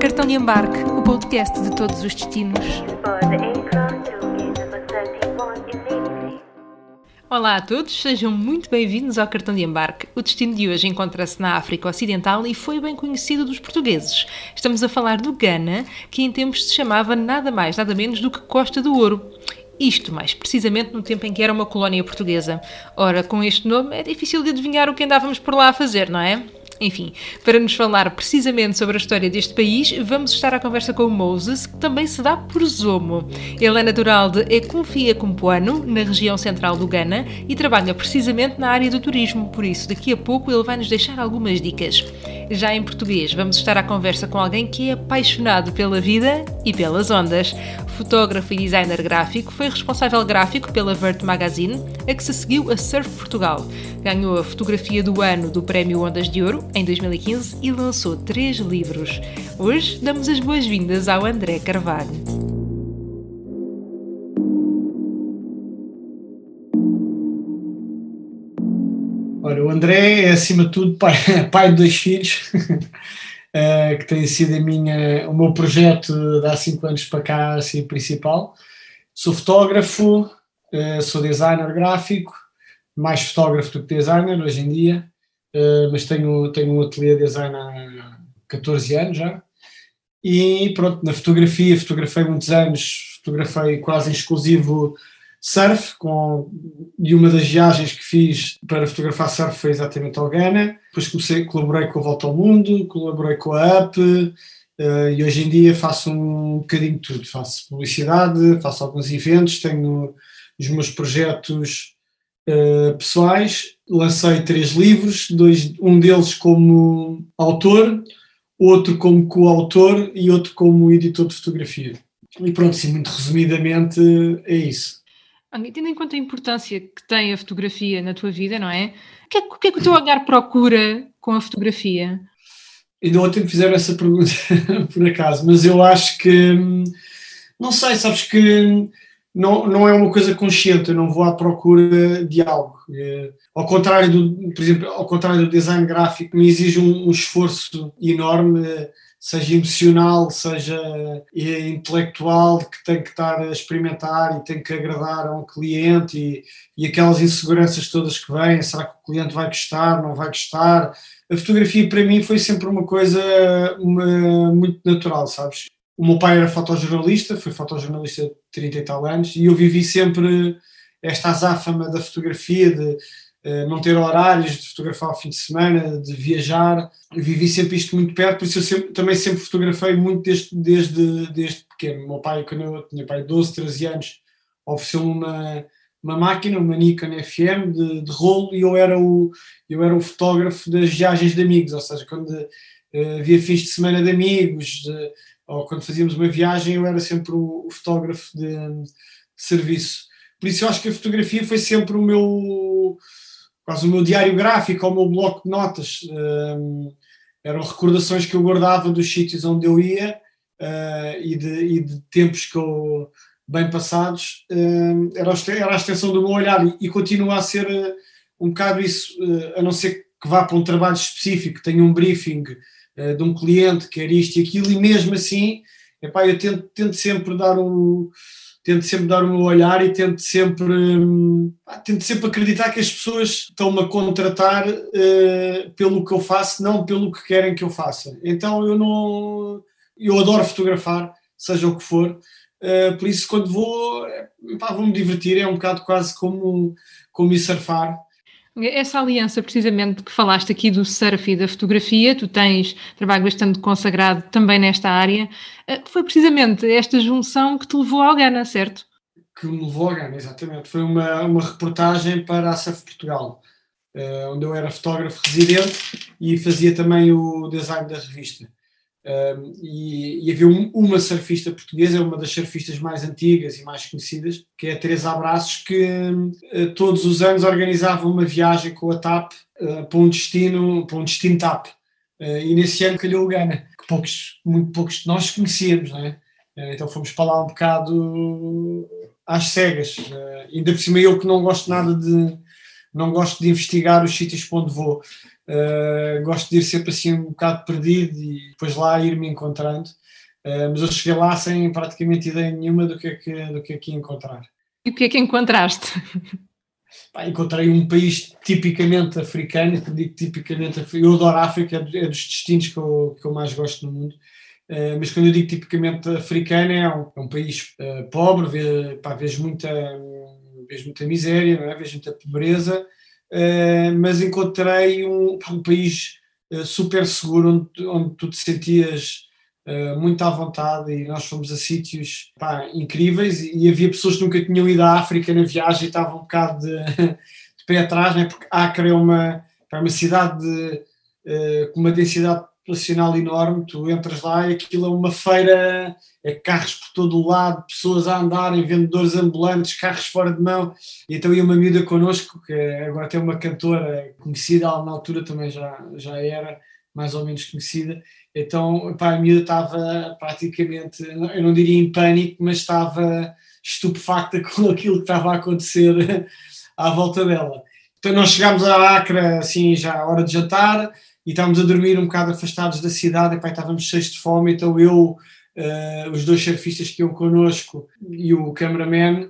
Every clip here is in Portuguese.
Cartão de embarque, o podcast de todos os destinos. For the aircraft to gate number 31 immediately. Olá a todos, sejam muito bem-vindos ao Cartão de Embarque. O destino de hoje encontra-se na África Ocidental e foi bem conhecido dos portugueses. Estamos a falar do Ghana, que em tempos se chamava nada mais, nada menos do que Costa do Ouro. Isto mais precisamente no tempo em que era uma colónia portuguesa. Ora, com este nome é difícil de adivinhar o que andávamos por lá a fazer, não é? Enfim, para nos falar precisamente sobre a história deste país, vamos estar à conversa com o Moses, que também se dá por Zomo. Ele é natural de Econfia Compoano, na região central do Ghana, e trabalha precisamente na área do turismo, por isso daqui a pouco ele vai nos deixar algumas dicas. Já em português, vamos estar à conversa com alguém que é apaixonado pela vida e pelas ondas. Fotógrafo e designer gráfico, foi responsável gráfico pela Vert Magazine, a que se seguiu a Surf Portugal. Ganhou a fotografia do ano do Prémio Ondas de Ouro em 2015 e lançou três livros. Hoje damos as boas-vindas ao André Carvalho. Ora, o André é, acima de tudo, pai, pai de dois filhos, eh, que tem sido a minha, o meu projeto de há cinco anos para cá, assim, principal. Sou fotógrafo, eh, sou designer gráfico, mais fotógrafo do que designer hoje em dia, eh, mas tenho, tenho um ateliê de design há 14 anos já. E pronto, na fotografia, fotografei muitos anos, fotografei quase exclusivo surf, com, e uma das viagens que fiz para fotografar surf foi exatamente ao Ghana. Depois comecei, colaborei com a Volta ao Mundo, colaborei com a UP, eh, e hoje em dia faço um bocadinho de tudo. Faço publicidade, faço alguns eventos, tenho os meus projetos eh, pessoais. Lancei três livros, dois, um deles como autor, outro como coautor e outro como editor de fotografia. E pronto, sim, muito resumidamente é isso. Olha, Tendo em conta a importância que tem a fotografia na tua vida, não é? O que é, o que, é que o teu olhar procura com a fotografia? Ainda ontem me fizeram essa pergunta, por acaso, mas eu acho que, hum, não sei, sabes que não, não é uma coisa consciente, eu não vou à procura de algo. Eh, Ao contrário do, por exemplo, ao contrário do design gráfico, me exige um, um esforço enorme, eh, seja emocional, seja eh, intelectual, que tem que estar a experimentar e tem que agradar a um cliente e, e aquelas inseguranças todas que vêm, será que o cliente vai gostar, não vai gostar? A fotografia para mim foi sempre uma coisa uma- muito natural, sabes? O meu pai era fotojornalista, foi fotojornalista de 30 e tal anos, e eu vivi sempre esta azáfama da fotografia, de não ter horários, de fotografar ao fim de semana, de viajar. Eu vivi sempre isto muito perto, por isso eu sempre- também sempre fotografei muito desde, desde, desde pequeno. Meu pai, quando eu tinha pai 12, 13 anos, ofereceu-me uma, uma máquina, uma Nikon FM de, de rolo, e eu era, o, eu era o fotógrafo das viagens de amigos, ou seja, quando eh, havia fins de semana de amigos, de- ou quando fazíamos uma viagem, eu era sempre o, o fotógrafo de, de serviço. Por isso eu acho que a fotografia foi sempre o meu, quase o meu diário gráfico, o meu bloco de notas. Hum, eram recordações que eu guardava dos sítios onde eu ia eh, e, de, e de tempos que eu, bem passados, hum, era, era a extensão do meu olhar e, e continua a ser eh, um bocado isso, eh, a não ser que vá para um trabalho específico, tenha um briefing de um cliente, quer isto e aquilo, e mesmo assim, epá, eu tento, tento sempre dar um tento sempre dar o meu olhar e tento sempre hum, tento sempre acreditar que as pessoas estão-me a contratar eh, pelo que eu faço, não pelo que querem que eu faça. Então eu não eu adoro fotografar, seja o que for, eh, por isso quando vou eh, pá, vou-me divertir, é um bocado quase como, como ir surfar. Essa aliança, precisamente, que falaste aqui do surf e da fotografia, tu tens trabalho bastante consagrado também nesta área, eh, foi precisamente esta junção que te levou ao Ghana, certo? que me levou a Gana, exatamente. Foi uma, uma reportagem para a Surf Portugal, eh, onde eu era fotógrafo residente e fazia também o design da revista. Um, e, e havia um- uma surfista portuguesa, uma das surfistas mais antigas e mais conhecidas, que é a Teresa Abraços, que eh, todos os anos organizava uma viagem com a TAP eh, para um destino, para um destino TAP. Eh, e nesse ano calhou o Gana, que poucos, muito poucos de nós conhecíamos, não é? Então fomos para lá um bocado às cegas. Ainda por cima eu que não gosto nada de, não gosto de investigar os sítios para onde vou. Uh, gosto de ir sempre assim um bocado perdido e depois lá ir-me encontrando. Uh, mas eu cheguei lá sem praticamente ideia nenhuma do que, é que, do que é que ia encontrar. E o que é que encontraste? Pá, encontrei um país tipicamente africano, que digo tipicamente eu adoro a África, é dos destinos que eu, que eu mais gosto no mundo. Uh, mas quando eu digo tipicamente africano, é um, é um país uh, pobre, vê, pá, muita, muita miséria, é? vejo muita pobreza, mas encontrei um, um país super seguro, onde, onde tu te sentias muito à vontade e nós fomos a sítios pá, incríveis e, havia pessoas que nunca tinham ido à África na viagem e estavam um bocado de, de pé atrás, né? porque Acre é uma, é uma cidade de, com uma densidade populacional enorme, tu entras lá e aquilo é uma feira, é carros por todo o lado, pessoas a andarem, vendedores ambulantes, carros fora de mão, e então ia uma miúda connosco, que agora tem uma cantora conhecida, na altura também já, já era mais ou menos conhecida, então pá, a miúda estava praticamente, eu não diria em pânico, mas estava estupefacta com aquilo que estava a acontecer à volta dela. Então nós chegámos à Acre, assim, já à hora de jantar, e estávamos a dormir um bocado afastados da cidade, e pá, estávamos cheios de fome, então eu, uh, os dois surfistas que iam connosco e o cameraman,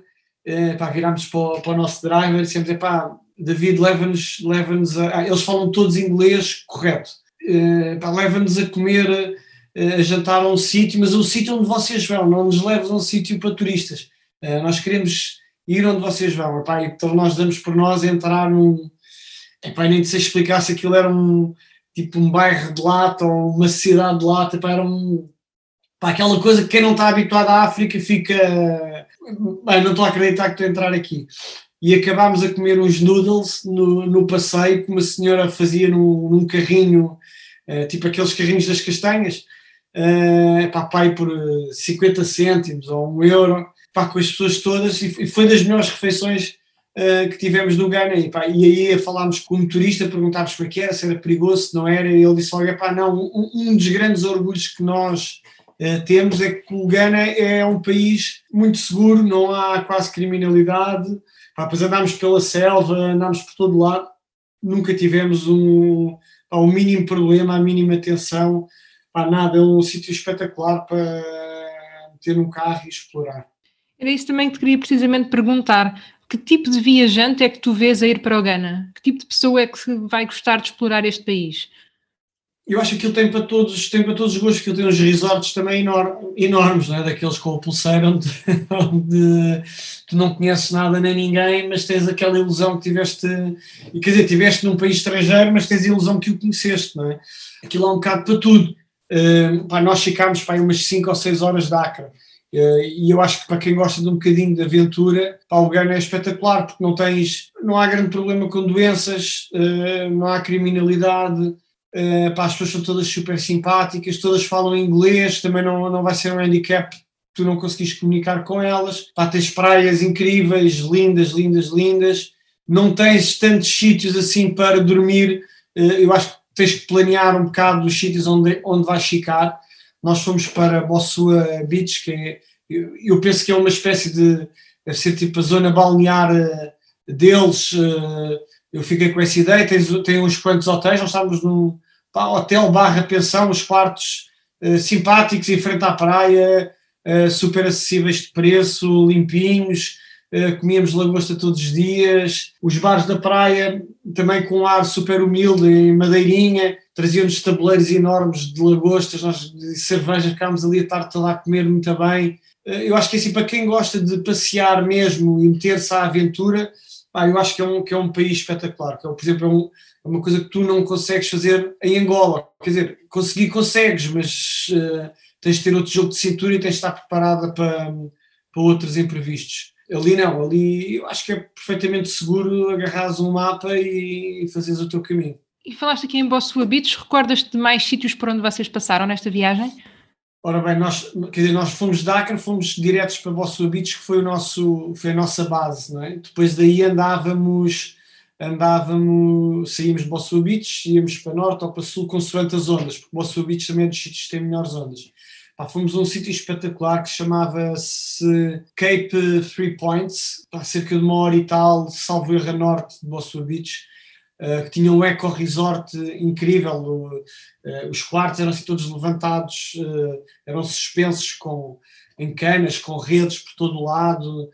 uh, pá, virámos para o, para o nosso driver e dissemos, pá, David, leva-nos leva a... Eles falam todos inglês correto. Uh, leva-nos a comer, a jantar a um sítio, mas o sítio onde vocês vão, não nos leves a um sítio para turistas. Nós queremos ir onde vocês vão. Epá, então nós damos por nós entrar num... Epá, nem sei explicar se aquilo era um tipo um bairro de lata ou uma cidade de lata, para um, aquela coisa que quem não está habituado à África fica. Bem, não estou a acreditar que estou a entrar aqui. E acabámos a comer uns noodles no, no passeio que uma senhora fazia num, num carrinho, uh, tipo aqueles carrinhos das castanhas, uh, pá, pai por 50 cêntimos ou um euro, pá, com as pessoas todas, e foi das melhores refeições uh, que tivemos no Ghana. E, pá, e aí falámos com o motorista, perguntámos como é que era, se era perigoso, se não era, e ele disse logo, pá, não, um, um, dos grandes orgulhos que nós uh, temos é que o Ghana é um país muito seguro, não há quase criminalidade, pá, pois andámos pela selva, andámos por todo lado, nunca tivemos um, pá, um mínimo problema, a mínima tensão, pá, nada, é um sítio espetacular para ter um carro e explorar. Era isso também que te queria precisamente perguntar que tipo de viajante é que tu vês a ir para o Ghana? Que tipo de pessoa é que vai gostar de explorar este país? Eu acho que aquilo tem para todos, tem para todos os gostos, que tem uns resorts também enorme, enormes, não é? daqueles com a pulseira onde, onde, tu não conheces nada nem ninguém, mas tens aquela ilusão que tiveste, quer dizer, tiveste num país estrangeiro, mas tens a ilusão que o conheceste, não é? Aquilo é um bocado para tudo. Uh, pá, nós ficámos pá, umas 5 ou 6 horas de Acre e eu acho que para quem gosta de um bocadinho de aventura, o Ghana é espetacular, porque não tens, não há grande problema com doenças, eh, não há criminalidade, eh, pá, as pessoas são todas super simpáticas, todas falam inglês, também não, não vai ser um handicap tu não conseguis comunicar com elas, pá, tens praias incríveis, lindas, lindas, lindas, não tens tantos sítios assim para dormir, eu acho que tens que planear um bocado os sítios onde, onde vais ficar, nós fomos para Bossua Beach, que é, eu, penso que é uma espécie de, deve ser tipo a zona balnear eh, deles, eh, eu fiquei com essa ideia, tem, tem uns quantos hotéis, nós estávamos num pá, hotel barra pensão, os quartos uh, simpáticos em frente à praia, super acessíveis de preço, limpinhos, comíamos lagosta todos os dias, os bares da praia também com um ar super humilde, em madeirinha, traziam-nos tabuleiros enormes de lagostas, nós de cervejas, ficámos ali a tarde toda a comer muito bem. Eh, eu acho que assim, para quem gosta de passear mesmo e meter-se à aventura, pá, eu acho que é um, que é um país espetacular. Que é, por exemplo, é, um, é, uma coisa que tu não consegues fazer em Angola. Quer dizer, conseguir consegues, mas uh, tens de ter outro jogo de cintura e tens de estar preparada para, para outros imprevistos. Ali não, ali eu acho que é perfeitamente seguro agarrares um mapa e fazeres o teu caminho. E falaste aqui em Bossua Beach, recordas-te de mais sítios por onde vocês passaram nesta viagem? Ora bem, nós, quer dizer, nós fomos de Acre, fomos diretos para Bossua Beach, que foi, o nosso, foi a nossa base, não é? Depois daí andávamos, andávamos, saímos de Bossua Beach, íamos para norte ou para sul, consoante as ondas, porque Bossua Beach também é dos sítios que têm melhores ondas. Pá, fomos a um sítio espetacular que chamava-se Cape Three Points, há cerca de uma hora e tal, salvo erro a norte de Bossua Beach, uh, que tinha um eco-resort incrível. Uh, os quartos eram assim todos levantados, uh, eram suspensos com, em canas, com redes por todo o lado.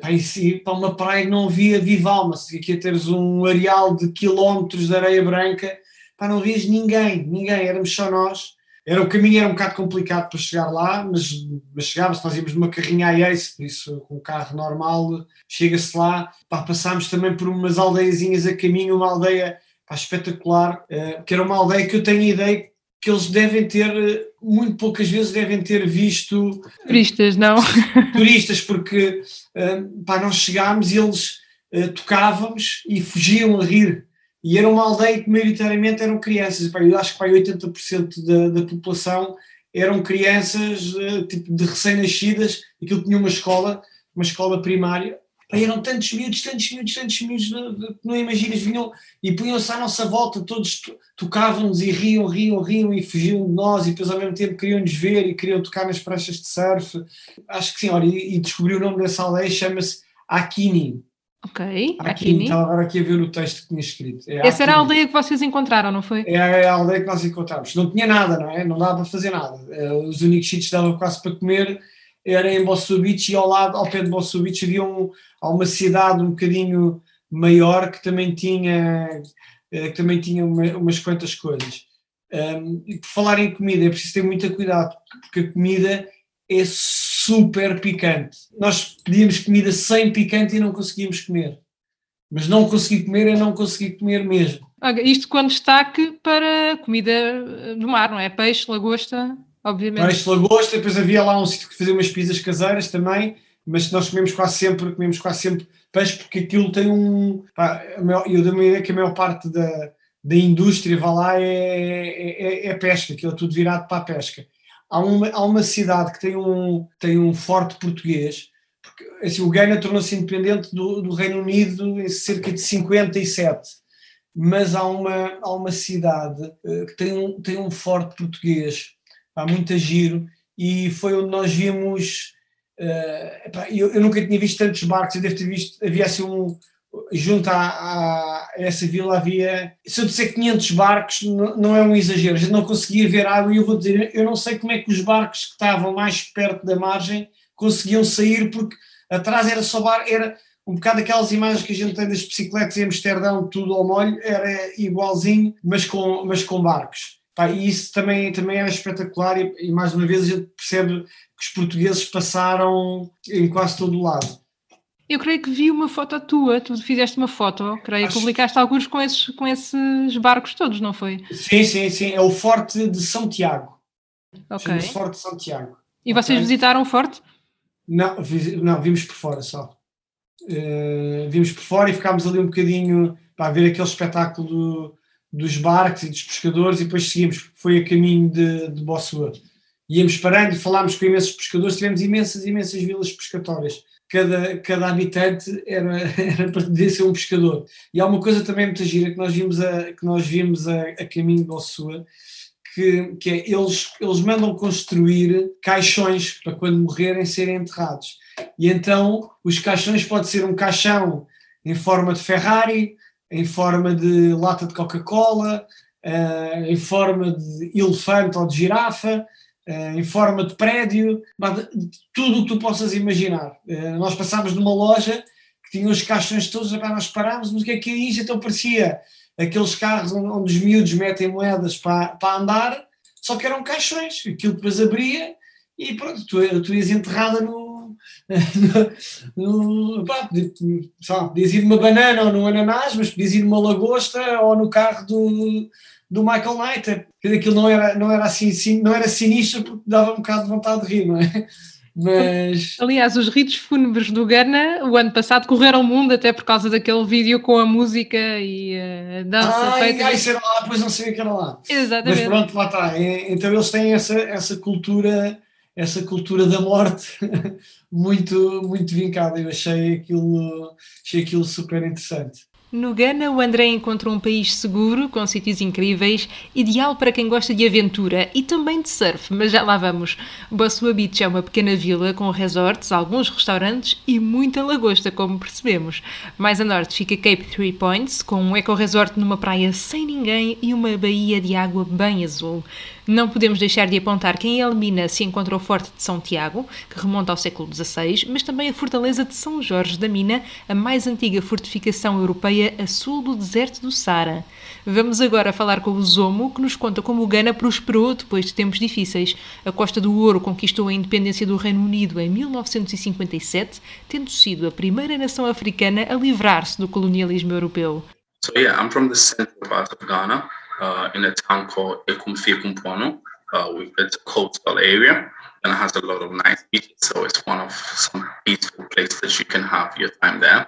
Para, si, para uma praia que não havia viva alma, se aqui teres um areal de quilómetros de areia branca, para não vias ninguém, ninguém, éramos só nós era, o caminho era um bocado complicado para chegar lá, mas, mas chegava-se, nós íamos numa carrinha a ace, por isso com um carro normal chega-se lá. Pá, passámos também por umas aldeiazinhas a caminho, uma aldeia pá, espetacular, uh, que era uma aldeia que eu tenho a ideia que eles devem ter, muito poucas vezes devem ter visto... Turistas, não? Turistas, porque uh, pá, nós chegámos e eles uh, tocávamos e fugiam a rir e era uma aldeia que maioritariamente eram crianças, eu acho que para 80% da, da população eram crianças eh, tipo de recém-nascidas, aquilo tinha uma escola, uma escola primária, Pá, eram tantos miúdos, tantos miúdos, tantos miúdos, que não imaginas, vinham e punham-se à nossa volta, todos tocavam-nos e riam, riam, riam e fugiam de nós. E depois ao mesmo tempo queriam-nos ver e queriam tocar nas pranchas de surf. Acho que sim, olha, e, e descobri o nome dessa aldeia, chama-se Akini. Ok, aqui. Estava agora aqui a ver o texto que tinha escrito. É Essa era a aldeia que vocês encontraram, não foi? É a aldeia que nós encontramos. Não tinha nada, não é? Não dava para fazer nada. Eh, os únicos sítios que dava quase para comer era em Bosso Beach e ao lado, ao pé de Bosso Beach, havia um, uma cidade um bocadinho maior que também tinha, eh, que também tinha uma, umas quantas coisas. Um, e por falar em comida, é preciso ter muito cuidado, porque a comida é super picante. Nós pedíamos comida sem picante e não conseguíamos comer. Mas não consegui comer é não consegui comer mesmo. Isto com destaque para comida eh, do mar, não é? Peixe, lagosta, obviamente. Peixe, lagosta, depois havia lá um sítio que fazia umas pizzas caseiras também, mas nós comemos quase sempre, comemos quase sempre peixe porque aquilo tem um. Pá, eu dou-me a ideia que a maior parte da, da indústria vá lá é, é, é pesca, aquilo é tudo virado para a pesca há uma, há uma cidade que tem um, tem um forte português, porque assim, o Ghana tornou-se independente do, do, Reino Unido em cerca de 57, mas há uma, há uma cidade uh, que tem um, tem um forte português, há muito giro, e foi onde nós vimos. Uh, epá, eu, eu, nunca tinha visto tantos barcos, eu devo ter visto, havia assim um, junto a, a, essa vila havia, se eu disser 500 barcos, não, não, é um exagero, a gente não conseguia ver água e eu vou dizer, eu não sei como é que os barcos que estavam mais perto da margem conseguiam sair porque atrás era só bar, era um bocado aquelas imagens que a gente tem das bicicletas em Amsterdão, tudo ao molho, era igualzinho, mas com, mas com barcos. Pá, e isso também, também era espetacular e, e mais uma vez a gente percebe que os portugueses passaram em quase todo o lado. Eu creio que vi uma foto tua, tu fizeste uma foto, creio que publicaste alguns com esses, com esses barcos todos, não foi? Sim, sim, sim. É o Forte de São Tiago. Ok. O Forte de São Tiago. E okay. vocês visitaram o Forte? Não, não, vimos por fora só. Uh, vimos por fora e ficámos ali um bocadinho para ver aquele espetáculo do, dos barcos e dos pescadores e depois seguimos, foi a caminho de, de Bossua. Íamos parando, falámos com imensos pescadores, tivemos imensas, imensas vilas pescatórias cada, cada habitante era, era poder ser um pescador. E há uma coisa também muito gira que nós vimos a, que nós vimos a, a caminho do Ossua, que, que é, eles, eles mandam construir caixões para quando morrerem serem enterrados. E então os caixões pode ser um caixão em forma de Ferrari, em forma de lata de Coca-Cola, uh, em forma de elefante ou de girafa, em forma de prédio, tudo o que tu possas imaginar. Eh, nós passámos numa loja que tinha os caixões todos, nós parámos, mas o que é que é isto? Então parecia aqueles carros onde os miúdos metem moedas para, para andar, só que eram caixões, aquilo depois abria e pronto, tu, tu ias enterrada no, no, no pá, podias ir numa banana ou num ananás, mas podias ir numa lagosta ou no carro do, do Michael Knight. Aquilo não era, não era assim, não era sinistro porque dava um bocado de vontade de rir, não é? Mas... Aliás, os ritos fúnebres do Ghana, o ano passado, correram o mundo até por causa daquele vídeo com a música e a dança ah, feita. Ah, isso era lá, depois não sabia que era lá. Exatamente. Mas pronto, lá está. Então eles têm essa, essa cultura essa cultura da morte muito, muito vincada. Eu achei aquilo, achei aquilo super interessante. No Ghana, o André encontrou um país seguro, com sítios incríveis, ideal para quem gosta de aventura e também de surf, mas já lá vamos. Bossua Beach é uma pequena vila com resorts, alguns restaurantes e muita lagosta, como percebemos. Mais a norte fica Cape Three Points, com um eco-resort numa praia sem ninguém e uma baía de água bem azul. Não podemos deixar de apontar que em Elmina se encontra o Forte de São Tiago, que remonta ao século XVI, mas também a Fortaleza de São Jorge da Mina, a mais antiga fortificação europeia a sul do deserto do Sara. Vamos agora falar com o Zomo, que nos conta como o Ghana prosperou depois de tempos difíceis. A Costa do Ouro conquistou a independência do Reino Unido em 1957, tendo sido a primeira nação africana a livrar-se do colonialismo europeu. So yeah, I'm from the central part of Ghana. Uh, in a town called Ekumfi Kumpono. Uh, it's a coastal area and it has a lot of nice beaches. So it's one of some peaceful places that you can have your time there.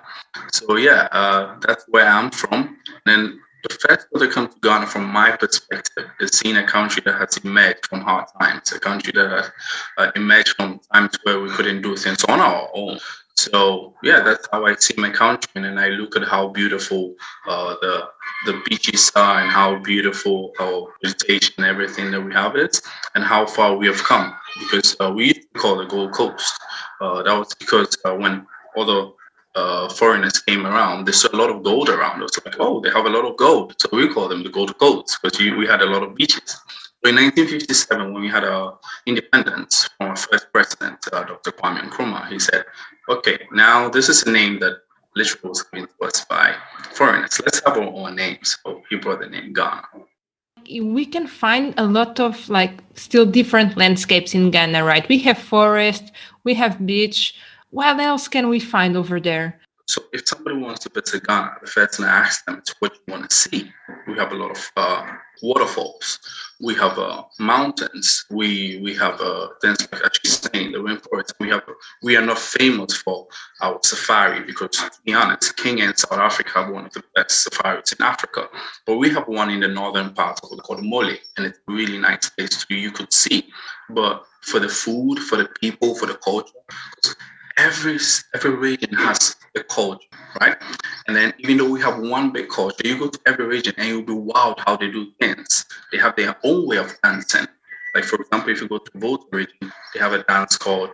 So yeah, uh, that's where I'm from. And then the first that come to Ghana, from my perspective, is seeing a country that has emerged from hard times, a country that has uh, emerged from times where we couldn't do things on our own. So yeah, that's how I see my country, and I look at how beautiful uh, the the beaches are, and how beautiful our vegetation and everything that we have is, and how far we have come. Because uh, we used to call the Gold Coast. Uh, that was because uh, when other uh, foreigners came around, they saw a lot of gold around us. Like, oh, they have a lot of gold, so we call them the Gold Coast because we had a lot of beaches. In 1957, when we had our independence from our first president, uh, Dr. Kwame Nkrumah, he said, okay, now this is a name that literally was given to us by foreigners. Let's have our own name. So he brought the name Ghana. We can find a lot of like still different landscapes in Ghana, right? We have forest, we have beach. What else can we find over there? So if somebody wants to visit Ghana, the first thing I ask them is what you want to see. We have a lot of uh, waterfalls. We have uh, mountains. We we have uh, things like actually saying the rainforest. We have we are not famous for our safari because to be honest, Kenya and South Africa have one of the best safaris in Africa. But we have one in the northern part of called Mole, and it's a really nice place to you could see. But for the food, for the people, for the culture, every every region has culture, right? And then even though we have one big culture, you go to every region and you'll be wowed how they do things. They have their own way of dancing. Like for example, if you go to Volta region, they have a dance called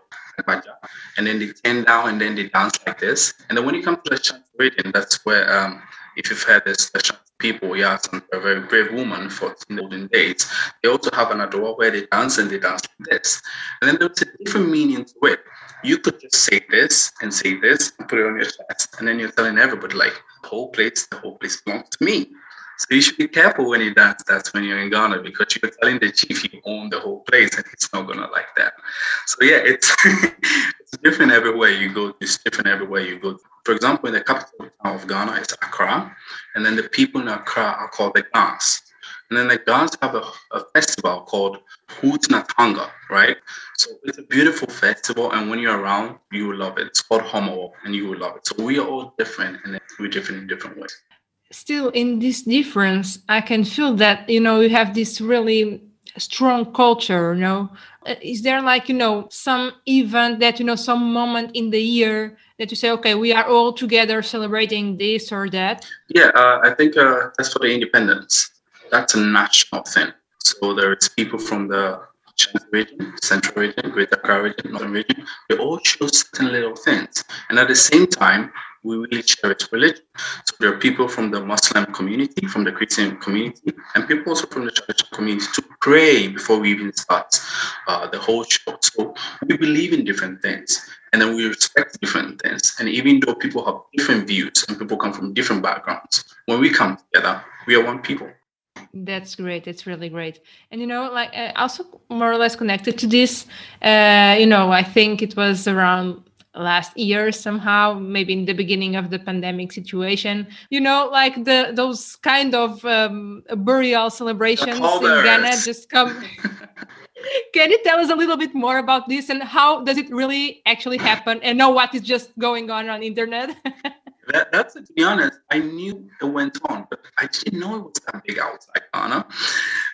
and then they turn down and then they dance like this. And then when you come to the Shanti region, that's where um, if you've heard this, the Shanti people, yeah, some a very brave woman for in the olden days. They also have an adore where they dance and they dance like this. And then there's a different meaning to it you could just say this and say this and put it on your chest, and then you're telling everybody like the whole place, the whole place belongs to me. So you should be careful when you dance. That's when you're in Ghana because you're telling the chief you own the whole place, and he's not gonna like that. So yeah, it's it's different everywhere you go. It's different everywhere you go. For example, in the capital town of Ghana, it's Accra, and then the people in Accra are called the Gans. And then the Gans have a, a festival called Hootnatanga, right? So it's a beautiful festival, and when you're around, you will love it. It's called Homo, and you will love it. So we are all different, and we're different in different ways. Still, in this difference, I can feel that you know you have this really strong culture. You know, uh, is there like you know some event that you know some moment in the year that you say, okay, we are all together celebrating this or that? Yeah, uh, I think uh, that's for the independence. That's a national thing. So there is people from the region, Central region, Greater Accra region, Northern region. They all show certain little things, and at the same time, we really cherish religion. So there are people from the Muslim community, from the Christian community, and people also from the church community to pray before we even start uh, the whole show. So we believe in different things, and then we respect different things. And even though people have different views and people come from different backgrounds, when we come together, we are one people. That's great. It's really great. And you know, like uh, also more or less connected to this, uh, you know, I think it was around last year somehow maybe in the beginning of the pandemic situation you know like the those kind of um, burial celebrations in ghana just come can you tell us a little bit more about this and how does it really actually happen and know what is just going on on internet That, that's to be honest, I knew it went on, but I didn't know it was that big outside Ghana.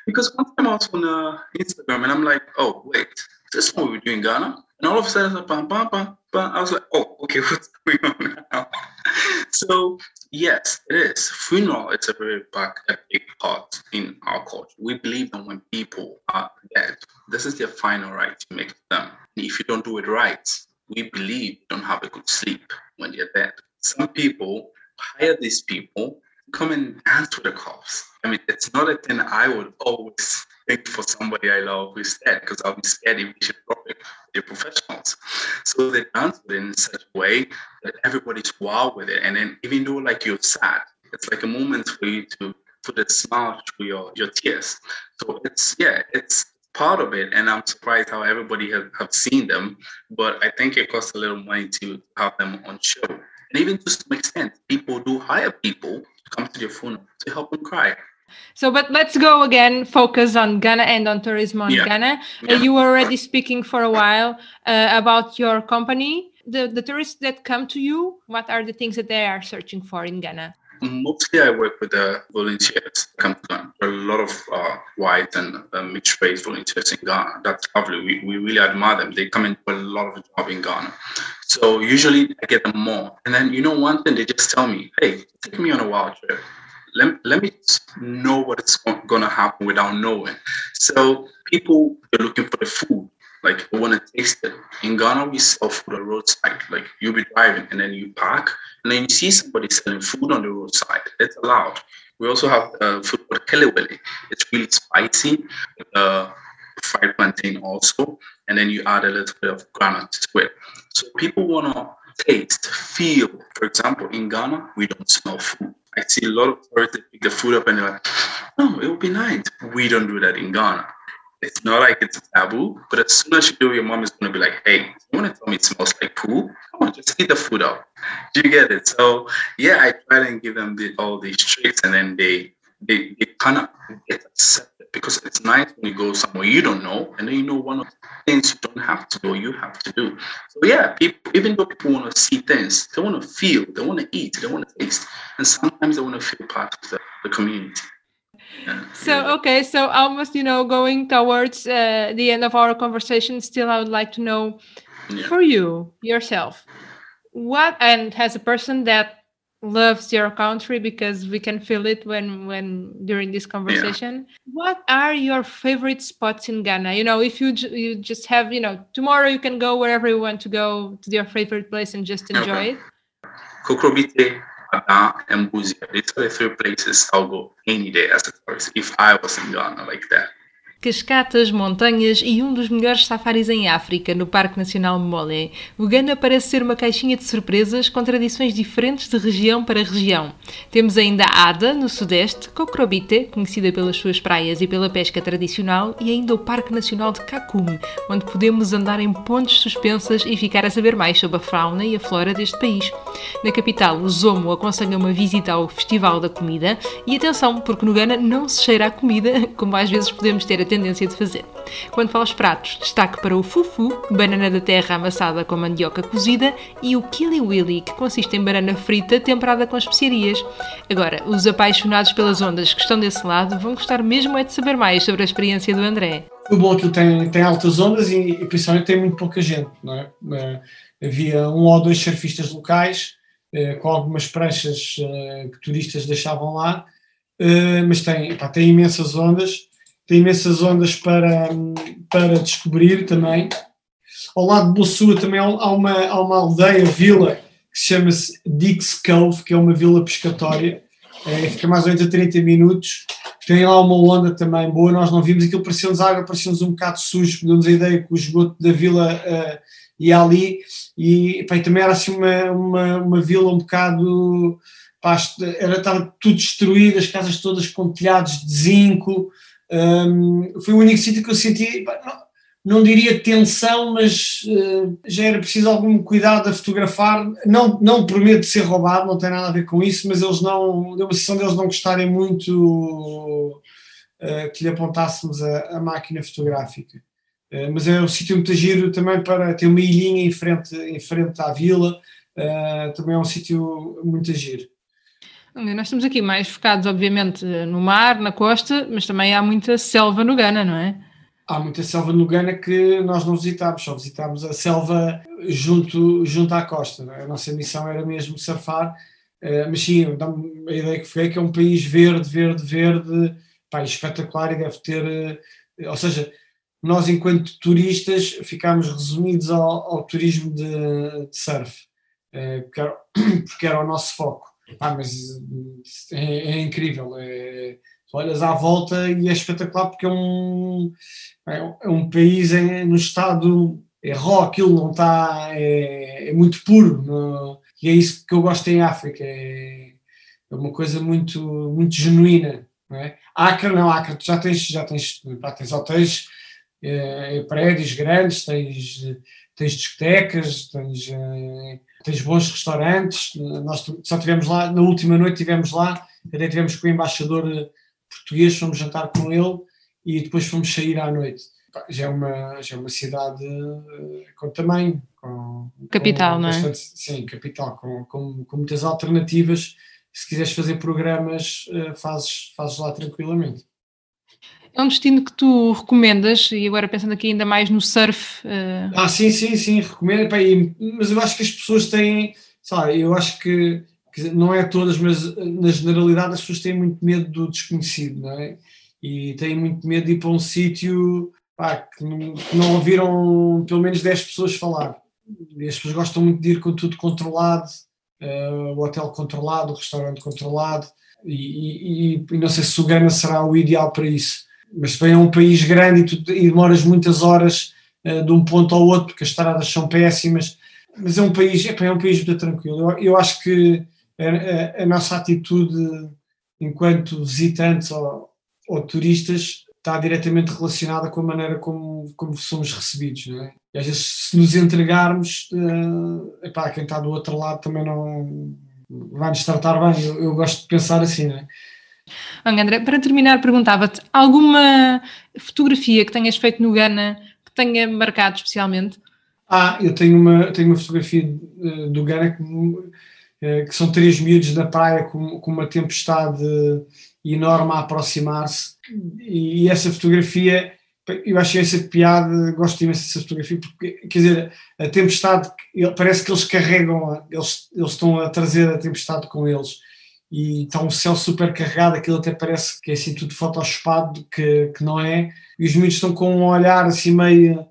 Because one time I was on uh, Instagram and I'm like, oh, wait, this is what we're doing Ghana? And all of a sudden, bam, bam, bam, bam. I was like, oh, okay, what's going on now? so yes, it is. Funeral is a very big, a big part in our culture. We believe that when people are dead, this is their final right to make them. If you don't do it right, we believe you don't have a good sleep when you're dead. Some people hire these people come and dance with the cops. I mean, it's not a thing I would always think for somebody I love who's dead because I'll be scared if they should it. They're professionals. So they dance with it in such a way that everybody's wild with it. And then even though like you're sad, it's like a moment for you to put a smile through your, your tears. So it's yeah, it's part of it and i'm surprised how everybody have, have seen them but i think it costs a little money to have them on show and even to some extent people do hire people to come to their funeral to help them cry So, but let's go again, focus on Ghana and on tourism on Yeah. Ghana. Uh, you were already speaking for a while uh, about your company. The, the tourists that come to you, what are the things that they are searching for in Ghana? Mostly, I work with the volunteers. Come are a lot of uh, white and uh, mixed race volunteers in Ghana. That's lovely. We, we really admire them. They come do a lot of job in Ghana. So usually I get them more. And then you know one thing they just tell me, hey, take me on a wild trip. Let, let me know what is going to happen without knowing. So people are looking for the food like they want to taste it. In Ghana, we sell food on the roadside. Like you'll be driving and then you park and then you see somebody selling food on the roadside. It's allowed. We also have uh, food called kelewele. It's really spicy, uh, fried plantain also, and then you add a little bit of granite to it. So people want to taste, feel. For example, in Ghana, we don't smell food. I see a lot of tourists that pick the food up and they're like, "Oh, it would be nice." We don't do that in Ghana. It's not like it's taboo, but as soon as you do, your mom is going to be like, hey, you want to tell me it smells like poo? Come on, just eat the food out. Do you get it? So, yeah, I try and give them the, all these tricks and then they, they, they kind of get accepted because it's nice when you go somewhere you don't know and then you know one of the things you don't have to do, you have to do. So, yeah, people, even though people want to see things, they want to feel, they want to eat, they want to taste, and sometimes they want to feel part of the, the community. Yeah, So, okay, so almost, you know, going towards uh, the end of our conversation, still, I would like to know Yeah. for you, yourself, what, and as a person that loves your country because we can feel it when when during this conversation what are your favorite spots in ghana? You know if you you just have you know tomorrow you can go wherever you want to go to your favorite place and just enjoy Okay. it. Kokrobite, Ada, and Buzia. These are the three places I'll go any day as a tourist if I was in Ghana like that. Cascatas, montanhas e um dos melhores safaris em África, no Parque Nacional Mole. O Ghana parece ser uma caixinha de surpresas com tradições diferentes de região para região. Temos ainda Ada, no sudeste, Kokrobite, conhecida pelas suas praias e pela pesca tradicional, e ainda o Parque Nacional de Kakum, onde podemos andar em pontes suspensas e ficar a saber mais sobre a fauna e a flora deste país. Na capital, o Zomo aconselha uma visita ao Festival da Comida e atenção, porque no Ghana não se cheira a comida, como às vezes podemos ter a tendência de fazer. Quanto aos pratos, destaque para o fufu, banana da terra amassada com mandioca cozida, e o kili-willy, que consiste em banana frita temperada com especiarias. Agora, os apaixonados pelas ondas que estão desse lado vão gostar mesmo é de saber mais sobre a experiência do André. O bom aquilo tem, tem altas ondas e, e principalmente tem muito pouca gente, não é? Eh, havia um ou dois surfistas locais eh, com algumas pranchas eh, que turistas deixavam lá, mas tem, pá, tem imensas ondas, tem imensas ondas para, para descobrir também. Ao lado de Bossua também há uma, há uma aldeia, vila, que se chama-se Dix Cove, que é uma vila pescatória, eh, fica mais ou menos a 30 minutos, tem lá uma onda também boa, nós não vimos aquilo, parecia-nos água, parecia-nos um bocado sujo, deu-nos a ideia que o esgoto da vila eh, ia ali, e, pá, também era assim uma, uma, uma vila um bocado, pá, era, estava tudo destruído, as casas todas com telhados de zinco, hum, foi o único sítio que eu senti, não, não diria tensão, mas eh, já era preciso algum cuidado a fotografar, não, não por medo de ser roubado, não tem nada a ver com isso, mas eles não, deu uma sensação deles não gostarem muito eh, que lhe apontássemos a, a máquina fotográfica. Eh, mas é um sítio muito giro também para ter uma ilhinha em frente, em frente à vila, também é um sítio muito giro. Nós estamos aqui mais focados, obviamente, no mar, na costa, mas também há muita selva no Ghana, não é? Há muita selva no Ghana que nós não visitámos, só visitámos a selva junto, junto à costa. é? A nossa missão era mesmo surfar, Uh, mas sim, a ideia que foi que é um país verde, verde, verde, pá, espetacular e deve ter, uh, ou seja, nós enquanto turistas ficámos resumidos ao, ao turismo de, de surf, uh, porque, era, porque, era, o nosso foco. Ah, mas é, é incrível, é, olhas à volta e é espetacular porque é um, é um país em, no estado é raw, aquilo não está, é, é muito puro, e é isso que eu gosto em África, é, é uma coisa muito, muito genuína. Não é? Acre não, Acre tu já tens, já tens, pá, tens hotéis, é, é, prédios grandes, tens, tens discotecas, tens, é, tens bons restaurantes, nós só tivemos lá, na última noite tivemos lá, até tivemos com o embaixador português, fomos jantar com ele e depois fomos sair à noite já é uma, já é uma cidade eh, com tamanho. Com, capital, com não é? Sim, capital, com, com, com, muitas alternativas. Se quiseres fazer programas, eh, fazes, fazes lá tranquilamente. É um destino que tu recomendas, e agora pensando aqui ainda mais no surf. Uh... Ah, sim, sim, sim, recomendo. Mas eu acho que as pessoas têm, sabe, eu acho que, não é todas, mas na generalidade as pessoas têm muito medo do desconhecido, não é? E têm muito medo de ir para um sítio que, não, que não ouviram pelo menos 10 pessoas falar. E as pessoas gostam muito de ir com tudo controlado, uh, o hotel controlado, o restaurante controlado, e, e, e, não sei se o Gana será o ideal para isso. Mas também é um país grande e, tu, e demoras muitas horas uh, de um ponto ao outro, porque as estradas são péssimas, mas é um país, é, é um país muito tranquilo. Eu, eu acho que a, a, a, nossa atitude enquanto visitantes ou, ou turistas está diretamente relacionada com a maneira como, como somos recebidos, não é? E às vezes se nos entregarmos, uh, epá, quem está do outro lado também não vai-nos tratar bem, eu, eu, gosto de pensar assim, não é? André, para terminar, perguntava-te alguma fotografia que tenhas feito no Ghana que tenha marcado especialmente? Ah, eu tenho uma, tenho uma fotografia uh, do Ghana que, uh, que, são três miúdos na praia com, com uma tempestade enorme a aproximar-se e essa fotografia eu achei essa piada, gosto imenso dessa fotografia porque, quer dizer, a tempestade parece que eles carregam, eles, eles estão a trazer a tempestade com eles e está um céu super carregado, aquilo até parece que é assim tudo photoshopado, que, que não é, e os miúdos estão com um olhar assim meio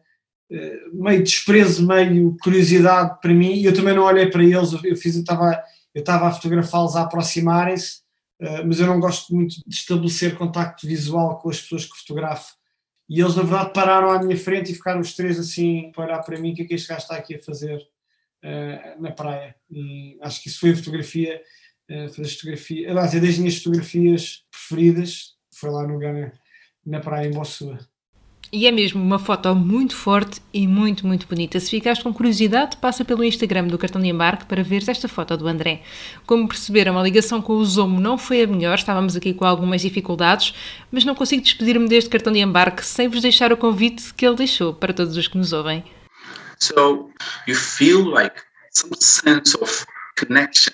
eh, meio desprezo, meio curiosidade para mim, e eu também não olhei para eles, eu fiz, eu estava, eu estava a fotografá-los a aproximarem-se eh, mas eu não gosto muito de estabelecer contacto visual com as pessoas que fotografo. E eles, na verdade, pararam à minha frente e ficaram os três assim para olhar para mim: o que é que este gajo está aqui a fazer uh, na praia? E acho que isso foi a fotografia, foi a fotografia, aliás, é das minhas fotografias preferidas, foi lá no Ghana, na praia em Bossua. E é mesmo uma foto muito forte e muito, muito bonita. Se ficaste com curiosidade, passa pelo Instagram do cartão de embarque para ver esta foto do André. Como perceberam, a ligação com o Zomo não foi a melhor, estávamos aqui com algumas dificuldades, mas não consigo despedir-me deste cartão de embarque sem vos deixar o convite que ele deixou para todos os que nos ouvem. So, you feel like some sense of connection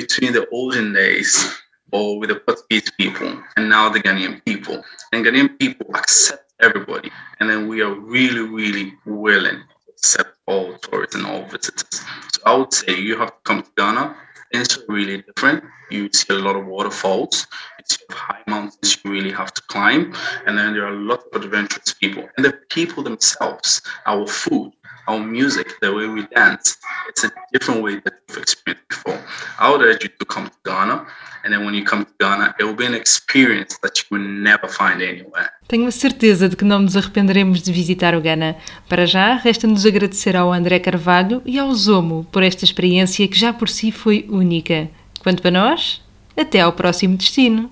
between the olden days or with the Portuguese people and now the Ghanaian people. And Ghanaian people accept everybody. And then we are really, really willing to accept all tourists and all visitors. So I would say you have to come to Ghana. It's really different. You see a lot of waterfalls. See high mountains you really have to climb. And then there are a lot of adventurous people. And the people themselves, our food, our music, the way we dance, it's a different way that you've experienced before. I would urge you to come to Ghana And then when you come to Ghana, it will be an experience that you will never find anywhere. Tenho a certeza de que não nos arrependeremos de visitar o Ghana. Para já, resta-nos agradecer ao André Carvalho e ao Zomo por esta experiência que já por si foi única. Quanto para nós, até ao próximo destino.